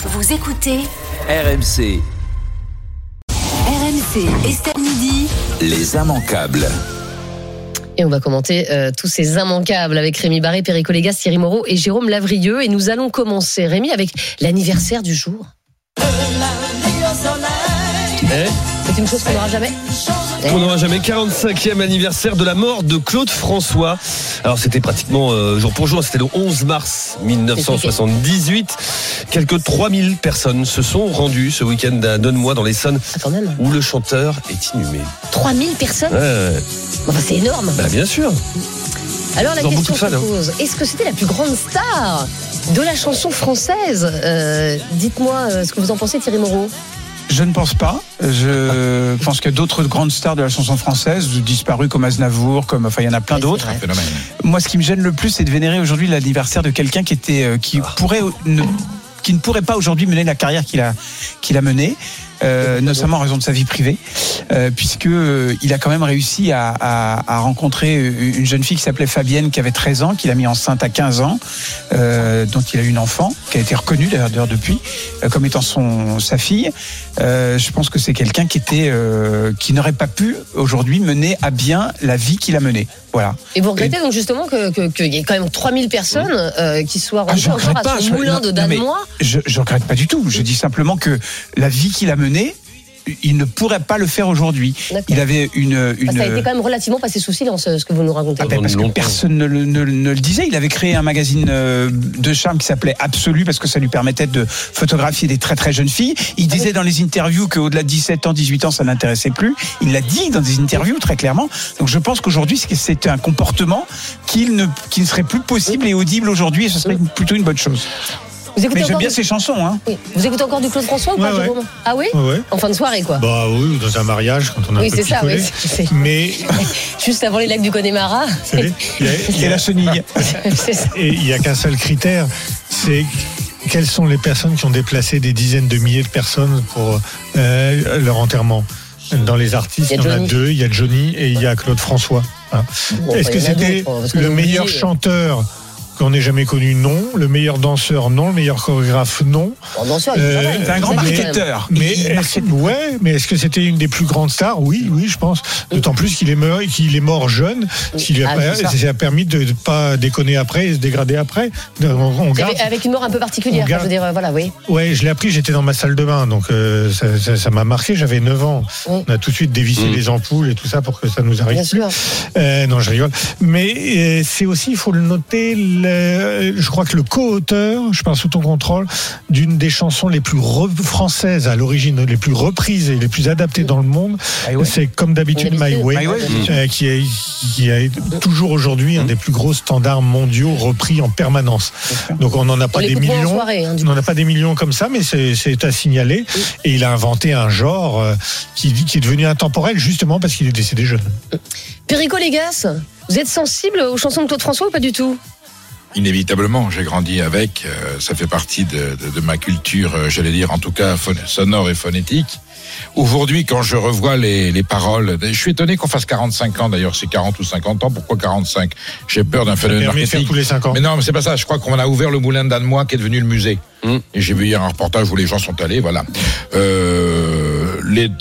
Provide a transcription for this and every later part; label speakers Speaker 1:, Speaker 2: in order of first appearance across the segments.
Speaker 1: Vous écoutez
Speaker 2: RMC,
Speaker 1: RMC Estelle Midi.
Speaker 2: les immanquables.
Speaker 3: Et on va commenter euh, tous ces immanquables avec Rémi Barré, Perico Légas, Thierry Moreau et Jérôme Lavrieux. Et nous allons commencer, Rémi, avec l'anniversaire du jour. C'est une chose qu'on n'aura jamais.
Speaker 4: On n'aura jamais 45e anniversaire de la mort de Claude François. Alors c'était pratiquement euh, jour pour jour, c'était le 11 mars 1978. Quelques 3000 personnes se sont rendues ce week-end à Donne-moi dans l'Essonne
Speaker 3: Ah,
Speaker 4: où le chanteur est inhumé.
Speaker 3: 3000 personnes
Speaker 4: Ouais.
Speaker 3: Enfin, C'est énorme.
Speaker 4: Bah, bien sûr.
Speaker 3: Alors la question se
Speaker 4: hein.
Speaker 3: pose est-ce que c'était la plus grande star de la chanson française? Euh, Dites-moi euh, ce que vous en pensez, Thierry Moreau.
Speaker 5: Je ne pense pas. Je pense que d'autres grandes stars de la chanson française disparues comme Aznavour, comme enfin il y en a plein d'autres. Moi, ce qui me gêne le plus, c'est de vénérer aujourd'hui l'anniversaire de quelqu'un qui était euh, qui pourrait ne, qui ne pourrait pas aujourd'hui mener la carrière qu'il a qu'il a menée. Euh, notamment en raison de sa vie privée, euh, puisque euh, il a quand même réussi à, à, à rencontrer une jeune fille qui s'appelait Fabienne, qui avait 13 ans, qu'il a mis enceinte à 15 ans, euh, dont il a eu une enfant, qui a été reconnue d'ailleurs depuis euh, comme étant son sa fille. Euh, je pense que c'est quelqu'un qui était euh, qui n'aurait pas pu aujourd'hui mener à bien la vie qu'il a menée. Voilà.
Speaker 3: Et vous regrettez donc justement que- que- qu'il y ait quand même 3000 personnes euh, qui soient
Speaker 5: Ah,
Speaker 3: rendues
Speaker 5: je
Speaker 3: encore à
Speaker 5: pas,
Speaker 3: son
Speaker 5: je-
Speaker 3: moulin
Speaker 5: non,
Speaker 3: de Danemois
Speaker 5: Je ne regrette pas du tout. Je dis simplement que la vie qu'il a menée, il ne pourrait pas le faire aujourd'hui. Il avait une. une
Speaker 3: Ça a été quand même relativement passé sous silence, ce que vous nous racontez.
Speaker 5: Ah ben, parce que personne ne le, ne- ne le disait. Il avait créé un magazine euh, de charme qui s'appelait Absolu parce que ça lui permettait de photographier des très très jeunes filles. Il disait dans les interviews qu'au-delà de 17 ans, 18 ans, ça n'intéressait plus. Il l'a dit dans des interviews très clairement. Donc je pense qu'aujourd'hui, c'est- c'est un comportement qui ne, qui ne serait plus possible et audible aujourd'hui et ce serait plutôt une bonne chose.
Speaker 3: Vous écoutez
Speaker 5: Mais j'aime bien
Speaker 3: du...
Speaker 5: ses chansons. Hein.
Speaker 3: oui. Vous écoutez encore du Claude François ou pas,
Speaker 6: Ouais, ouais.
Speaker 3: Jérôme? Ah oui
Speaker 6: Ouais.
Speaker 3: En fin de soirée, quoi.
Speaker 6: Bah oui, ou dans un mariage quand on a
Speaker 3: oui,
Speaker 6: un peu
Speaker 3: ça, oui. c'est- c'est-
Speaker 6: Mais
Speaker 3: Juste avant les lacs du Connemara.
Speaker 6: il y a- il y
Speaker 5: Et
Speaker 6: a-
Speaker 5: la chenille.
Speaker 3: Ça.
Speaker 6: et il n'y a qu'un seul critère, c'est quelles sont les personnes qui ont déplacé des dizaines de milliers de personnes pour euh, leur enterrement. Dans les artistes,
Speaker 3: Il y
Speaker 6: en a deux, il y a Johnny et il y a Claude François. Hein.
Speaker 3: Bon,
Speaker 6: Est-ce que c'était le meilleur
Speaker 3: oublié.
Speaker 6: chanteur qu'on n'ait jamais connu Non. Le meilleur danseur Non. Le meilleur chorégraphe Non.
Speaker 3: Bon, il
Speaker 6: Euh.
Speaker 5: C'est un grand marketeur.
Speaker 6: Mais
Speaker 5: Il
Speaker 6: est-ce, ouais, mais est-ce que c'était une des plus grandes stars? Oui, oui, je pense. D'autant plus qu'il est mort, qu'il est mort jeune, ce qui lui a,
Speaker 3: Ah,
Speaker 6: pas-
Speaker 3: ça.
Speaker 6: a permis de ne pas déconner après et se dégrader après. On, on garde.
Speaker 3: Avec, une mort un peu particulière,
Speaker 6: garde-
Speaker 3: je veux dire, voilà, oui.
Speaker 6: Ouais, je l'ai appris, j'étais dans ma salle de bain, donc euh, ça, m'a marqué. J'avais 9 ans.
Speaker 3: Oui.
Speaker 6: On a tout de suite dévissé
Speaker 4: Mm.
Speaker 6: les ampoules et tout ça pour que ça nous arrive.
Speaker 3: Bien sûr.
Speaker 6: Euh, non, je rigole. Mais euh, c'est aussi, il faut le noter, le- je crois que le co-auteur, je parle sous ton contrôle, d'une des chansons les plus françaises à l'origine, les plus reprises et les plus adaptées dans le monde,
Speaker 5: My Way.
Speaker 6: c'est comme d'habitude My. Way,
Speaker 5: My Way.
Speaker 6: euh, qui, est, qui est toujours aujourd'hui un des plus gros standards mondiaux repris en permanence. Donc on n'en a
Speaker 3: On
Speaker 6: pas des millions.
Speaker 3: soirée. hein,
Speaker 6: On n'en a pas des millions comme ça, mais c'est c'est à signaler. Et il a inventé un genre euh, qui, qui est devenu intemporel justement parce qu'il est décédé jeune.
Speaker 3: Perico Légas, vous êtes sensible aux chansons de Claude François ou pas du tout?
Speaker 7: Inévitablement, j'ai grandi avec. euh, ça fait partie de, de- de ma culture, euh, j'allais dire, en tout cas sonore et phonétique. Aujourd'hui, quand je revois les, les paroles, je suis étonné qu'on fasse 45 ans d'ailleurs, c'est 40 ou 50 ans. Pourquoi 45 J'ai peur d'un phénomène marketing.
Speaker 6: tous les 5 ans.
Speaker 7: Mais non, mais c'est pas ça. Je crois qu'on a ouvert le moulin de Danemois qui est devenu le musée.
Speaker 4: Mm.
Speaker 7: Et j'ai vu hier un reportage où les gens sont allés. Voilà. Euh,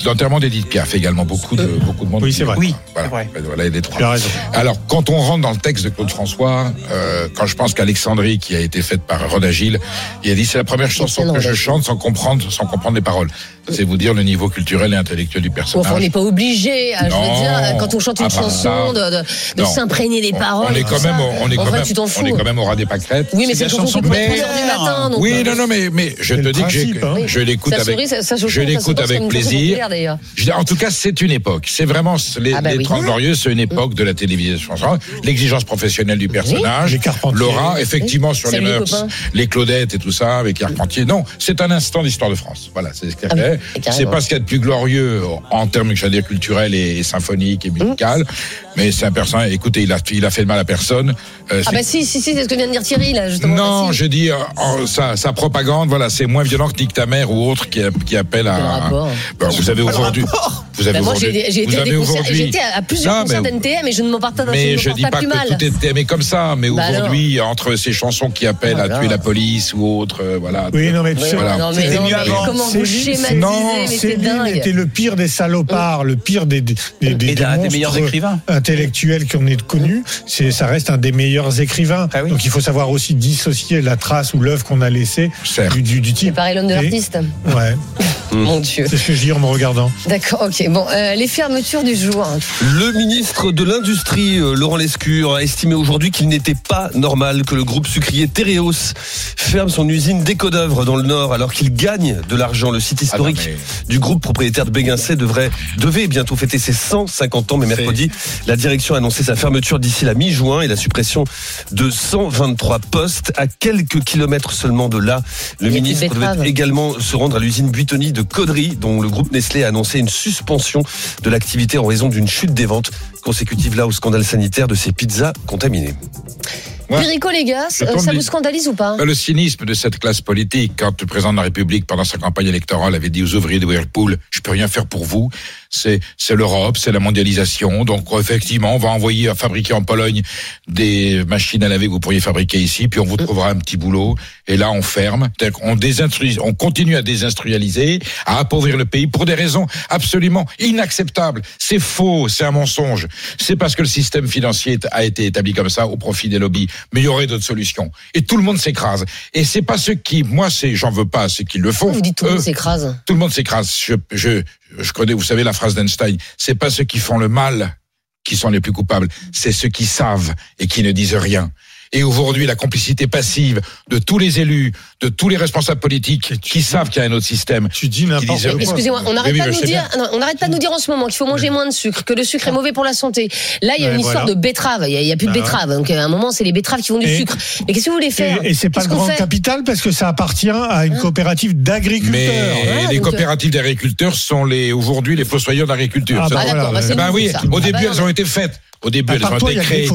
Speaker 7: L'enterrement d'Edith Piaf également. Beaucoup de beaucoup de monde.
Speaker 6: Oui, c'est vrai.
Speaker 5: Oui,
Speaker 7: Voilà.
Speaker 5: c'est vrai.
Speaker 7: Voilà, il y a des trois.
Speaker 6: Tu as raison.
Speaker 7: Alors, quand on rentre dans le texte de Claude François, euh, quand je pense qu'Alexandrie, qui a été faite par Rodagil, il a dit c'est la première chanson que je chante sans comprendre, sans comprendre les paroles. C'est vous dire le niveau culturel et intellectuel du personnage.
Speaker 3: enfin, on n'est pas obligé, hein, je veux
Speaker 7: Non,
Speaker 3: dire, quand on chante une
Speaker 7: à part
Speaker 3: chanson,
Speaker 7: ça,
Speaker 3: de, de- de
Speaker 7: non.
Speaker 3: s'imprégner des
Speaker 7: On-
Speaker 3: paroles.
Speaker 7: on est quand même, au- on est quand même, on est quand même au ras des pâquerettes.
Speaker 3: Oui, mais c'est une chanson du matin. Donc,
Speaker 7: Oui,
Speaker 3: euh,
Speaker 7: non, non, mais, mais je te dis que
Speaker 6: hein.
Speaker 7: je l'écoute avec, je l'écoute
Speaker 3: une
Speaker 7: plaisir. Je En tout cas, c'est une époque. C'est vraiment les,
Speaker 3: Ah bah
Speaker 7: les
Speaker 3: oui.
Speaker 7: 30 glorieuses, c'est une époque de la télévision. L'exigence professionnelle du personnage,
Speaker 6: Les Carpentiers.
Speaker 7: Laura, effectivement sur les mœurs,
Speaker 3: copains.
Speaker 7: les Claudettes et tout ça avec Carpentier. Non, c'est un instant d'histoire de France. Voilà, c'est ce qu'elle
Speaker 3: Ah oui.
Speaker 7: C'est pas ce qu'il y a de plus glorieux en termes, j'allais dire, culturels et, et symphoniques et musical. Mais c'est un personnage. Écoutez, il a, il a fait de mal à personne. Euh,
Speaker 3: Ah bah si, si, si, c'est ce que vient de dire Thierry, là, justement.
Speaker 7: non,
Speaker 3: Bah,
Speaker 7: je dis euh, sa, sa propagande, voilà, c'est moins violent que Nick ta mère ou autre qui, qui appelle à.
Speaker 3: rapport
Speaker 7: Ben, vous savez aujourd'hui. Vous avez
Speaker 3: Bah, moi,
Speaker 7: aujourd'hui-
Speaker 3: j'ai été,
Speaker 7: vous
Speaker 3: à été plusieurs
Speaker 7: Non,
Speaker 3: concerts
Speaker 7: mais-
Speaker 3: d'NTM et je ne m'en partage
Speaker 7: Mais
Speaker 3: je ne
Speaker 7: dis pas
Speaker 3: plus
Speaker 7: que
Speaker 3: mal.
Speaker 7: tout est aimé comme ça, mais
Speaker 3: Bah
Speaker 7: aujourd'hui, entre ces chansons qui appellent
Speaker 3: Oh
Speaker 7: à tuer la police ou autre, euh, voilà.
Speaker 6: Oui, non, mais sur-
Speaker 7: Voilà.
Speaker 3: mais,
Speaker 5: C'était mieux
Speaker 3: mais
Speaker 5: avant.
Speaker 3: comment vous schématisez,
Speaker 6: Non,
Speaker 3: mais c'est
Speaker 6: Céline
Speaker 3: dingue.
Speaker 6: était le pire des salopards, le pire des, des, des, des-
Speaker 5: Et
Speaker 6: des
Speaker 5: d'un des
Speaker 6: monstres
Speaker 5: meilleurs écrivains.
Speaker 6: intellectuels qu'on ait connus. C'est, ça reste un des meilleurs écrivains.
Speaker 5: Ah oui.
Speaker 6: Donc il faut savoir aussi dissocier la trace ou l'œuvre qu'on a laissée du, du, du
Speaker 3: C'est
Speaker 6: type.
Speaker 3: pareil l'homme de l'artiste.
Speaker 6: Ouais,
Speaker 3: Mon Dieu.
Speaker 6: c'est ce que je dis en me regardant.
Speaker 3: D'accord, ok. Bon, euh, les fermetures du jour.
Speaker 4: Le ministre de l'Industrie, euh, Laurent Lescure, a estimé aujourd'hui qu'il n'était pas normal que le groupe sucrier Tereos ferme son usine d'Écodœuvre dans le Nord alors qu'il gagne de l'argent. Le site
Speaker 7: Ah non,
Speaker 4: historique
Speaker 7: mais-
Speaker 4: du groupe propriétaire de Béguincet devrait, devait bientôt fêter ses 150 ans, mais mercredi, la direction a annoncé sa fermeture d'ici la mi-juin et la suppression de 123 postes à quelques kilomètres seulement de là. Le ministre devait également se rendre à l'usine Buitoni de Caudry, dont le groupe Nestlé a annoncé une suspension de l'activité en raison d'une chute des ventes consécutive là au scandale sanitaire de ces pizzas contaminées.
Speaker 7: Ouais.
Speaker 3: Perico, les gars, euh, ça
Speaker 7: du-
Speaker 3: vous scandalise ou pas?
Speaker 7: Bah, Le cynisme de cette classe politique, quand le président de la République, pendant sa campagne électorale, avait dit aux ouvriers de Whirlpool, je peux rien faire pour vous, c'est, c'est l'Europe, c'est la mondialisation, donc effectivement, on va envoyer à fabriquer en Pologne des machines à laver que vous pourriez fabriquer ici, puis on vous trouvera un petit boulot, et là on ferme, désinstru- on continue à désindustrialiser, à appauvrir le pays pour des raisons absolument inacceptables. C'est faux, c'est un mensonge. C'est parce que le système financier a été établi comme ça au profit des lobbies. Mais il y aurait d'autres solutions. Et tout le monde s'écrase. Et c'est pas ceux qui, moi, c'est, j'en veux pas, c'est qui le font.
Speaker 3: Vous dites tout le monde s'écrase.
Speaker 7: tout le monde s'écrase. Je, je, je connais, vous savez la phrase d'Einstein. C'est pas ceux qui font le mal qui sont les plus coupables. C'est ceux qui savent et qui ne disent rien. Et aujourd'hui, la complicité passive de tous les élus, de tous les responsables politiques qui savent qu'il y a un autre système.
Speaker 6: Tu dis n'importe quoi.
Speaker 3: Excusez-moi, on n'arrête
Speaker 7: oui,
Speaker 3: pas nous dire, non, on n'arrête pas de nous dire en ce moment qu'il faut manger moins de sucre, que le sucre est mauvais pour la santé. Là, il y a
Speaker 6: Ouais,
Speaker 3: une histoire
Speaker 6: voilà.
Speaker 3: de betterave. Il y a, plus de
Speaker 6: Bah ouais.
Speaker 3: betterave. Donc, à un moment, c'est les betteraves qui font du
Speaker 6: Et-
Speaker 3: sucre. Mais qu'est-ce que vous voulez faire
Speaker 6: Et, et c'est pas le grand capital parce que ça appartient à une coopérative d'agriculteurs.
Speaker 7: Mais
Speaker 3: Ouais,
Speaker 7: les coopératives d'agriculteurs sont les aujourd'hui les fossoyeurs d'agriculture.
Speaker 6: Ah,
Speaker 3: Ah,
Speaker 6: bah, voilà,
Speaker 3: bah,
Speaker 7: Eh
Speaker 3: nouveau,
Speaker 7: oui, au
Speaker 3: Ah,
Speaker 7: début
Speaker 3: bah,
Speaker 7: elles ont été faites. Au début
Speaker 6: À
Speaker 7: elles ont été
Speaker 6: y a des
Speaker 7: créées.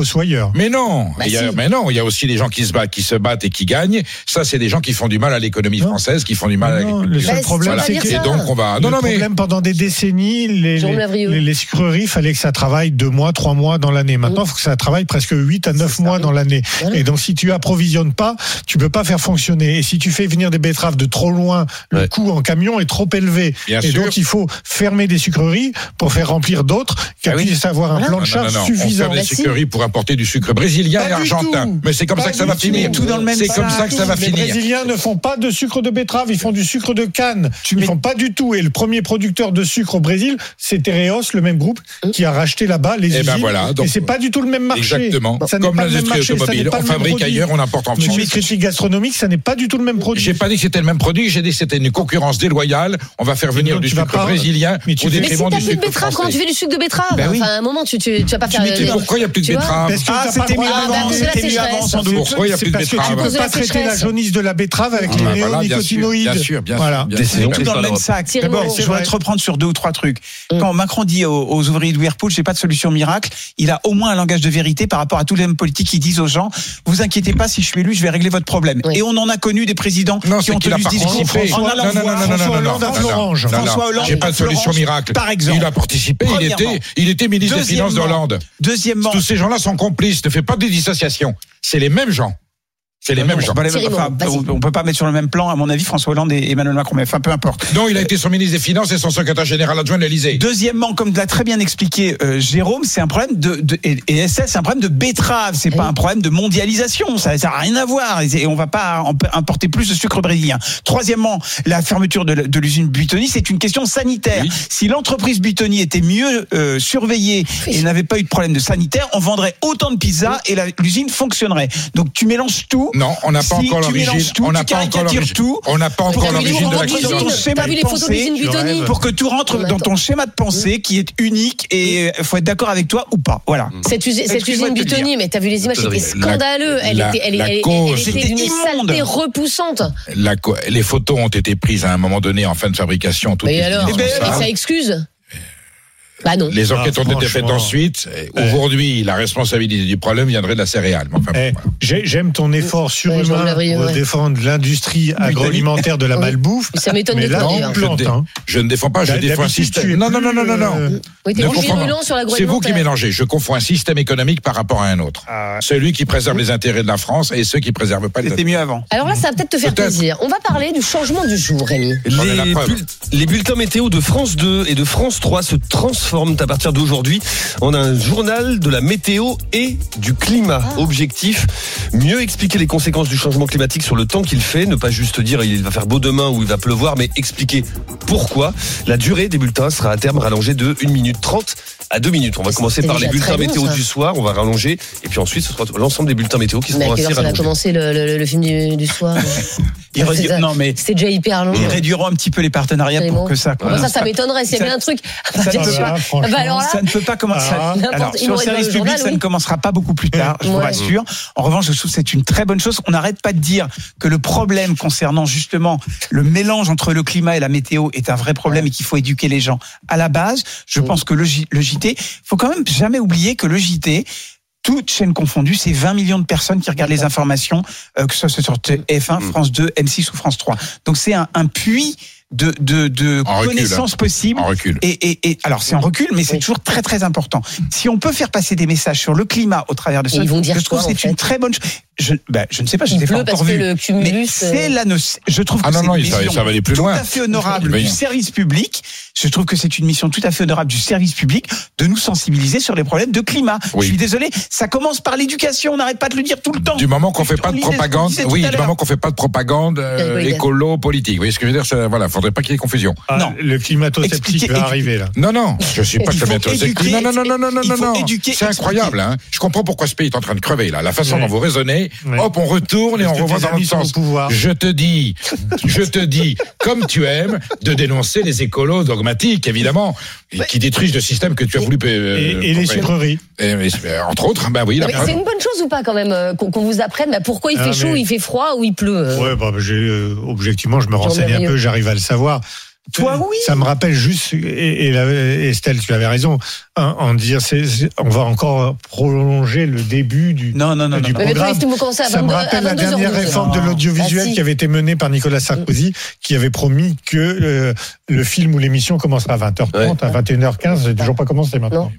Speaker 7: Mais non,
Speaker 3: Bah,
Speaker 7: il y a,
Speaker 3: si.
Speaker 7: mais non, il y a aussi des gens qui se battent, qui se battent et qui gagnent. Ça, c'est des gens qui font du mal à l'économie française, qui font du mal à
Speaker 6: Non, le
Speaker 7: l'agriculture.
Speaker 6: seul
Speaker 3: Bah,
Speaker 6: problème,
Speaker 3: c'est
Speaker 7: Voilà.
Speaker 6: que
Speaker 7: Et donc on va.
Speaker 6: le
Speaker 7: Non, non, mais
Speaker 6: problème pendant des décennies, les, les, les- les sucreries, fallait que ça travaille deux mois, trois mois dans l'année. Maintenant, il faut que ça travaille presque huit à neuf
Speaker 3: ça,
Speaker 6: mois
Speaker 3: oui.
Speaker 6: dans l'année.
Speaker 3: Voilà.
Speaker 6: Et donc, si tu approvisionnes pas, tu peux pas faire fonctionner. Et si tu fais venir des betteraves de trop loin, le
Speaker 4: Ouais.
Speaker 6: coût en camion est trop élevé.
Speaker 7: Bien
Speaker 6: et
Speaker 7: sûr.
Speaker 6: donc, il faut fermer des sucreries pour faire remplir d'autres qui
Speaker 5: Ah
Speaker 6: puissent avoir un plan de
Speaker 7: non,
Speaker 6: charge
Speaker 7: On
Speaker 6: suffisant.
Speaker 7: ferme
Speaker 3: si.
Speaker 7: sucreries pour importer du sucre brésilien
Speaker 6: Pas
Speaker 7: et
Speaker 6: du
Speaker 7: argentin. Mais c'est comme
Speaker 6: Pas
Speaker 7: ça que ça
Speaker 6: du
Speaker 7: va
Speaker 6: tout.
Speaker 7: finir.
Speaker 5: Tout dans le même
Speaker 7: C'est comme ça que ça va
Speaker 6: Les
Speaker 7: finir.
Speaker 6: Brésiliens ne font pas de sucre de betterave, ils font du sucre de canne.
Speaker 5: Tu
Speaker 6: ils
Speaker 5: mets-
Speaker 6: font pas du tout. Et le premier producteur de sucre au Brésil, c'est Tereos, le même groupe, qui a racheté là-bas les
Speaker 7: Eh ben
Speaker 6: usines.
Speaker 7: voilà, donc-
Speaker 6: et c'est pas du tout le même marché.
Speaker 7: Exactement.
Speaker 6: Ça n'est
Speaker 7: Comme
Speaker 6: pas le même
Speaker 7: l'industrie automobile,
Speaker 6: pas
Speaker 7: on
Speaker 6: le même
Speaker 7: fabrique
Speaker 6: produit.
Speaker 7: ailleurs, on importe en France.
Speaker 6: mets critique gastronomique, ça n'est pas du tout le même produit.
Speaker 7: J'ai pas dit que c'était le même produit, j'ai dit que c'était une concurrence déloyale. On va faire venir du sucre brésilien
Speaker 6: mais tu
Speaker 7: au
Speaker 6: fais-
Speaker 3: Mais si
Speaker 7: détriment
Speaker 3: t'as
Speaker 7: du
Speaker 3: plus de
Speaker 7: sucre
Speaker 3: betterave, comment tu fais du sucre de betterave
Speaker 5: Ben.
Speaker 3: Enfin, à un moment, tu vas pas faire.
Speaker 7: Mais
Speaker 3: euh,
Speaker 7: pourquoi il n'y a plus de betterave
Speaker 6: Parce que
Speaker 5: Ah, c'était mieux avant, c'était mieux sans doute.
Speaker 7: Pourquoi il y a plus de
Speaker 6: parce que tu
Speaker 7: betterave
Speaker 6: peux pas traiter la jaunisse de la betterave avec
Speaker 7: Ah,
Speaker 6: les
Speaker 7: bah voilà, bien sûr,
Speaker 6: néonicotinoïdes.
Speaker 7: bien sûr, bien sûr,
Speaker 5: tout dans le même sac. D'abord, je voudrais te reprendre sur deux ou trois trucs. Quand Macron dit aux, ouvriers de Whirlpool, j'ai pas de solution miracle, il a au moins un langage de vérité par rapport à tous les hommes politiques qui disent aux gens, vous inquiétez pas, si je suis élu, je vais régler votre problème. Et on en a connu des présidents qui ont tenu ce discours en allant
Speaker 6: François Hollande à Florange.
Speaker 5: François Hollande
Speaker 7: J'ai pas de solution miracle.
Speaker 5: par exemple.
Speaker 7: Il a participé, il était, il était ministre des Finances de
Speaker 5: Deuxièmement.
Speaker 7: Tous ces gens-là sont complices. Ne fais pas de dissociation. C'est les mêmes gens. C'est les mêmes gens.
Speaker 5: on, peut pas les-
Speaker 3: Thierry
Speaker 5: enfin,
Speaker 3: Moreau, vas-y.
Speaker 5: on- on peut pas mettre sur le même plan, à mon avis, François Hollande et Emmanuel Macron, mais enfin, peu importe.
Speaker 7: Non, il a été son ministre des Finances et son secrétaire général adjoint de l'Élysée.
Speaker 5: Deuxièmement, comme l'a très bien expliqué euh, Jérôme, c'est un problème de, de et, et Estelle, c'est un problème de betterave, c'est pas un problème de mondialisation, ça n'a rien à voir et, on va pas importer plus de sucre brésilien. Troisièmement, la fermeture de, l'usine Buitoni, c'est une question sanitaire.
Speaker 7: Oui.
Speaker 5: Si l'entreprise Buitoni était mieux euh, surveillée et n'avait pas eu de problème de sanitaire, on vendrait autant de pizzas et l'usine fonctionnerait. Donc tu mélanges tout.
Speaker 7: Non, on n'a pas
Speaker 5: Si
Speaker 7: encore l'origine. On n'a pas encore l'origine.
Speaker 5: tout.
Speaker 7: On n'a pas encore l'origine de la
Speaker 5: pour que tout rentre dans ton schéma de pensée qui est unique et il faut être d'accord avec toi ou pas. Voilà.
Speaker 3: Cette, usi- cette usine Buitoni, mais t'as vu les images, c'était scandaleux. Elle était, elle, était
Speaker 5: C'était
Speaker 3: d'une saleté repoussante.
Speaker 7: Les photos ont été prises à un moment donné en fin de fabrication.
Speaker 3: Et alors
Speaker 5: ben,
Speaker 3: ça excuse Bah non.
Speaker 7: Les enquêtes
Speaker 6: Ah,
Speaker 7: ont été faites ensuite. Et Aujourd'hui, la responsabilité du problème viendrait de la céréale. Enfin,
Speaker 6: Eh,
Speaker 7: voilà.
Speaker 6: J'aime ton effort surhumain
Speaker 3: Lavrieux,
Speaker 6: pour
Speaker 3: ouais.
Speaker 6: défendre l'industrie agroalimentaire de la
Speaker 3: Oui.
Speaker 6: malbouffe.
Speaker 3: Ça m'étonne de
Speaker 6: là,
Speaker 3: toi,
Speaker 6: on
Speaker 3: d'ailleurs.
Speaker 6: plante.
Speaker 7: Je,
Speaker 6: hein.
Speaker 7: je ne défends pas, je défends un système. Non, non, non, non, non, non.
Speaker 6: euh,
Speaker 3: Oui,
Speaker 7: Ne C'est vous qui mélangez. Je confonds un système économique par rapport à un autre.
Speaker 6: Ah,
Speaker 7: Celui qui préserve les intérêts de la France et ceux qui préservent pas les
Speaker 5: C'était mieux avant.
Speaker 3: Alors là, ça va peut-être te faire plaisir. On va parler du changement du jour, Rémi.
Speaker 4: Les bulletins météo de France 2 et de France 3 se transforment à partir d'aujourd'hui en un journal de la météo et du climat.
Speaker 3: Ah.
Speaker 4: Objectif, mieux expliquer les conséquences du changement climatique sur le temps qu'il fait, ne pas juste dire il va faire beau demain ou il va pleuvoir, mais expliquer pourquoi. La durée des bulletins sera à terme rallongée de 1 minute 30 à 2 minutes. On va
Speaker 3: C'est
Speaker 4: commencer par les bulletins météo du soir, on va rallonger, et puis ensuite ce sera l'ensemble des bulletins météo qui
Speaker 3: Mais
Speaker 4: seront ainsi
Speaker 3: heure ça va
Speaker 4: rallongés.
Speaker 3: commencer le, le- le film du, du soir
Speaker 5: Ils rédu-
Speaker 3: C'est-
Speaker 5: Non, mais
Speaker 3: C'était déjà hyper long.
Speaker 5: ils réduiront un petit peu les partenariats pour que ça.
Speaker 3: Ça, ça m'étonnerait. S'il y avait un truc.
Speaker 5: ça
Speaker 3: Ah
Speaker 6: franchement.
Speaker 3: bah alors là,
Speaker 5: Ça ne peut pas commencer.
Speaker 6: Ah.
Speaker 5: Alors, sur le service public,
Speaker 3: journal,
Speaker 5: ça
Speaker 3: oui.
Speaker 5: ne commencera pas beaucoup plus tard, je vous rassure. En revanche, je trouve que c'est une très bonne chose. On n'arrête pas de dire que le problème concernant justement le mélange entre le climat et la météo est un vrai problème et qu'il faut éduquer les gens à la base. Je
Speaker 3: Oui.
Speaker 5: pense que le, le JT, faut quand même jamais oublier que le JT, toutes chaînes confondues, c'est 20 millions de personnes qui regardent les informations, euh, que ce soit sur TF1,
Speaker 7: Mm.
Speaker 5: France 2, M6 ou France 3. Donc c'est un, un puits de, de, de
Speaker 7: recul,
Speaker 5: connaissances possibles.
Speaker 7: En recul.
Speaker 5: Et, et, et alors c'est en recul, mais c'est
Speaker 3: Oui.
Speaker 5: toujours très très important. Si on peut faire passer des messages sur le climat au travers de ça,
Speaker 3: Ils vont dire
Speaker 5: je trouve que c'est une très bonne chose. Je, ben, je ne sais pas, je ne l'ai pas encore
Speaker 3: que
Speaker 5: vu.
Speaker 3: le
Speaker 5: Mais
Speaker 3: cumulus.
Speaker 5: c'est
Speaker 3: euh,
Speaker 5: la noce- Je trouve que
Speaker 7: Ah non,
Speaker 5: c'est
Speaker 7: non,
Speaker 5: une
Speaker 7: va-
Speaker 5: mission
Speaker 7: ça va aller plus
Speaker 5: tout
Speaker 7: loin.
Speaker 5: à fait honorable du service public. Je trouve que c'est une mission tout à fait honorable du service public de nous sensibiliser sur les problèmes de climat.
Speaker 7: Oui.
Speaker 5: Je suis désolé, ça commence par l'éducation. On n'arrête pas de le dire tout le temps.
Speaker 7: Du moment qu'on fait pas de propagande, oui, du moment qu'on fait pas de propagande euh, écolo politique. Vous voyez ce que je veux dire Voilà, faudrait pas qu'il y ait confusion.
Speaker 6: ah,
Speaker 5: Non.
Speaker 6: Le climato-sceptique va arriver là.
Speaker 7: Non, non, je suis pas climato-sceptique. Non, non, non, non, non, non, non.
Speaker 5: éduquer,
Speaker 7: C'est incroyable. Hein. Je comprends pourquoi ce pays est en train de crever là. La façon
Speaker 6: Ouais.
Speaker 7: dont vous raisonnez,
Speaker 6: Ouais.
Speaker 7: hop, on retourne et on revoit dans l'autre sens.
Speaker 6: pouvoir.
Speaker 7: Je te dis, je te dis, comme tu aimes, de dénoncer les écolos dogmatiques, évidemment, et qui détruisent le système que tu as voulu.
Speaker 6: Et,
Speaker 7: euh,
Speaker 6: et les
Speaker 7: euh,
Speaker 6: sucreries.
Speaker 7: Et- mais- entre autres, oui,
Speaker 3: Mais
Speaker 7: preuve.
Speaker 3: c'est une bonne chose ou pas quand même euh, qu'on vous apprenne bah, pourquoi il
Speaker 6: Ah,
Speaker 3: fait chaud,
Speaker 6: mais-
Speaker 3: il fait froid ou il pleut. euh.
Speaker 6: Ouais, bah, euh, objectivement, je me renseigne un peu, j'arrive à le savoir.
Speaker 5: Toi, oui.
Speaker 6: Ça me rappelle juste, et, et la- Estelle, tu avais raison, en, en dire, c'est- on va encore prolonger le début du,
Speaker 5: Non, non, non,
Speaker 6: du
Speaker 5: non.
Speaker 3: Mais, mais toi,
Speaker 6: programme.
Speaker 3: à
Speaker 6: Ça me
Speaker 3: 22
Speaker 6: rappelle la dernière
Speaker 3: 22h12.
Speaker 6: réforme de l'audiovisuel
Speaker 3: Ah, si.
Speaker 6: qui avait été menée par Nicolas Sarkozy, qui avait promis que euh, le film ou l'émission commencera à 20h30, à 21h15, c'est toujours pas commensé maintenant.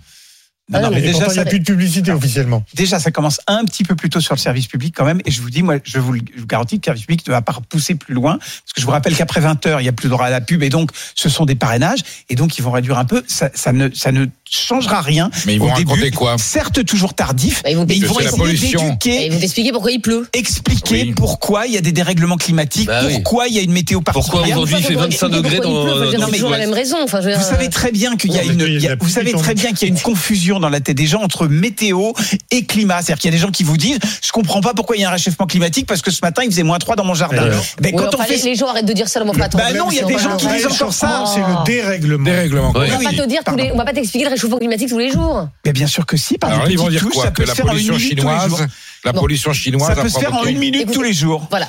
Speaker 3: Non.
Speaker 5: Non, non,
Speaker 3: Ah,
Speaker 5: mais déjà,
Speaker 6: pourtant, il n'y a
Speaker 5: ça-
Speaker 6: plus de publicité officiellement.
Speaker 5: Déjà, ça commence un petit peu plus tôt sur le service public quand même. Et je vous dis, moi, je vous, le- garantis que le service public ne va pas pousser plus loin. Parce que je vous rappelle qu'après 20 heures, il n'y a plus droit à la pub. Et donc, ce sont des parrainages. Et donc, ils vont réduire un peu. Ça, ça ne, ça ne changera rien.
Speaker 7: Mais ils
Speaker 5: au
Speaker 7: vont
Speaker 5: début.
Speaker 7: raconter quoi
Speaker 5: Certes, toujours tardif.
Speaker 3: Bah, ils vont
Speaker 5: mais ils
Speaker 3: expliquer
Speaker 5: vont
Speaker 7: c'est la
Speaker 5: essayer d'éduquer,
Speaker 3: ils vont t'expliquer pourquoi il pleut.
Speaker 5: expliquer
Speaker 7: Oui.
Speaker 5: pourquoi il y a des dérèglements climatiques,
Speaker 4: Bah oui.
Speaker 5: pourquoi il y a une météo
Speaker 4: Pourquoi
Speaker 5: particulière.
Speaker 4: aujourd'hui il fait 25 degrés dans,
Speaker 3: Pourquoi
Speaker 4: dans
Speaker 3: c'est
Speaker 4: le
Speaker 3: toujours la
Speaker 4: sud-ouest
Speaker 3: même raison. Enfin, je veux
Speaker 5: Vous savez très bien qu'il y a une,
Speaker 6: mais
Speaker 5: vous savez très bien qu'il y a une confusion dans la tête des gens entre météo et climat. C'est-à-dire qu'il y a des gens qui vous disent, je comprends pas pourquoi il y a un réchauffement climatique parce que ce matin il faisait moins 3 dans mon jardin.
Speaker 6: Alors
Speaker 5: Ben, quand on fait
Speaker 3: les, gens arrêtent de dire ça, mais enfin, attends,
Speaker 5: Bah non, il y a des gens qui disent encore ça.
Speaker 6: C'est le dérèglement.
Speaker 3: On va pas te dire on va pas t'expliquer le réchauffement climatique tous les jours.
Speaker 5: Mais bien sûr que si, par
Speaker 7: Alors
Speaker 5: des
Speaker 7: ils vont
Speaker 5: petites
Speaker 7: dire
Speaker 5: touches,
Speaker 7: quoi
Speaker 5: ça
Speaker 7: Que
Speaker 5: peut
Speaker 7: la
Speaker 5: se faire en une
Speaker 7: pollution
Speaker 5: minute tous les jours.
Speaker 7: chinoise, la pollution chinoise
Speaker 5: Ça
Speaker 7: a
Speaker 5: peut se faire en une minute
Speaker 3: Écoutez,
Speaker 5: tous les jours.
Speaker 3: Voilà.